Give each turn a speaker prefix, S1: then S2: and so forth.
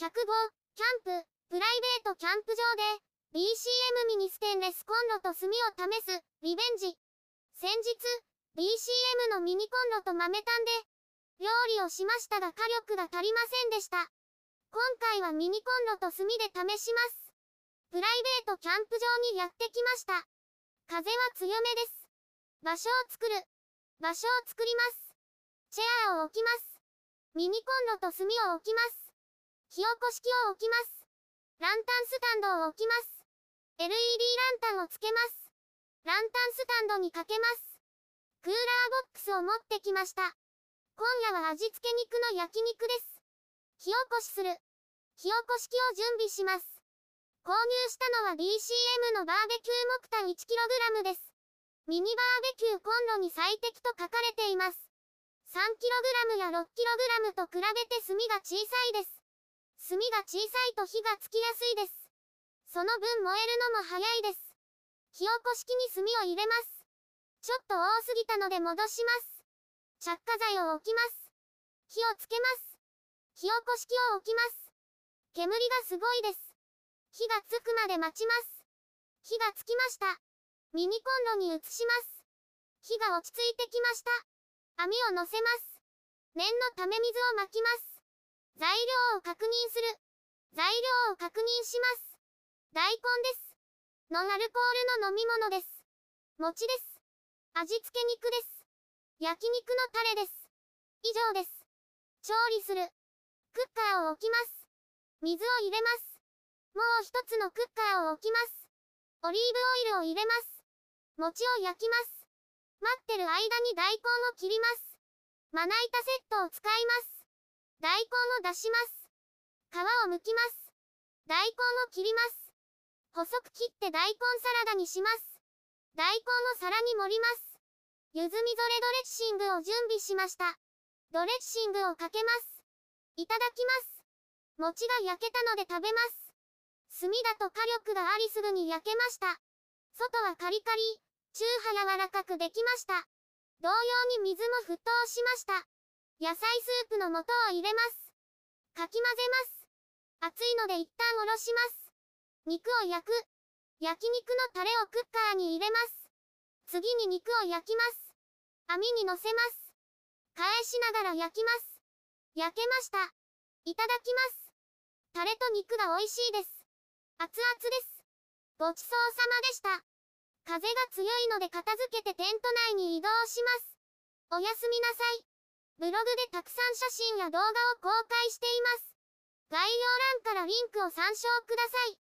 S1: 105、キャンプ、プライベートキャンプ場で、BCM ミニステンレスコンロと炭を試す、リベンジ。先日、BCM のミニコンロと豆炭で、料理をしましたが火力が足りませんでした。今回はミニコンロと炭で試します。プライベートキャンプ場にやってきました。風は強めです。場所を作る。場所を作ります。チェアを置きます。ミニコンロと炭を置きます。火起こし器を置きます。ランタンスタンドを置きます。LED ランタンをつけます。ランタンスタンドにかけます。クーラーボックスを持ってきました。今夜は味付け肉の焼肉です。火起こしする。火起こし器を準備します。購入したのは DCM のバーベキュー木炭 1kg です。ミニバーベキューコンロに最適と書かれています。3kg や 6kg と比べて炭が小さいです。炭が小さいと火がつきやすいです。その分燃えるのも早いです。火起こし器に炭を入れます。ちょっと多すぎたので戻します。着火剤を置きます。火をつけます。火起こし器を置きます。煙がすごいです。火がつくまで待ちます。火がつきました。ミニコンロに移します。火が落ち着いてきました。網を乗せます。念のため水をまきます。材料を確認する。材料を確認します。大根です。ノンアルコールの飲み物です。餅です。味付け肉です。焼肉のタレです。以上です。調理する。クッカーを置きます。水を入れます。もう一つのクッカーを置きます。オリーブオイルを入れます。餅を焼きます。待ってる間に大根を切ります。まな板セットを使います。大根を出します。皮を剥きます。大根を切ります。細く切って大根サラダにします。大根を皿に盛ります。ゆずみぞれドレッシングを準備しました。ドレッシングをかけます。いただきます。餅が焼けたので食べます。炭だと火力がありすぐに焼けました。外はカリカリ、中華柔らかくできました。同様に水も沸騰しました。野菜スープの素を入れます。かき混ぜます。熱いので一旦おろします。肉を焼く。焼肉のタレをクッカーに入れます。次に肉を焼きます。網に乗せます。返しながら焼きます。焼けました。いただきます。タレと肉が美味しいです。熱々です。ごちそうさまでした。風が強いので片付けてテント内に移動します。おやすみなさい。ブログでたくさん写真や動画を公開しています。概要欄からリンクを参照ください。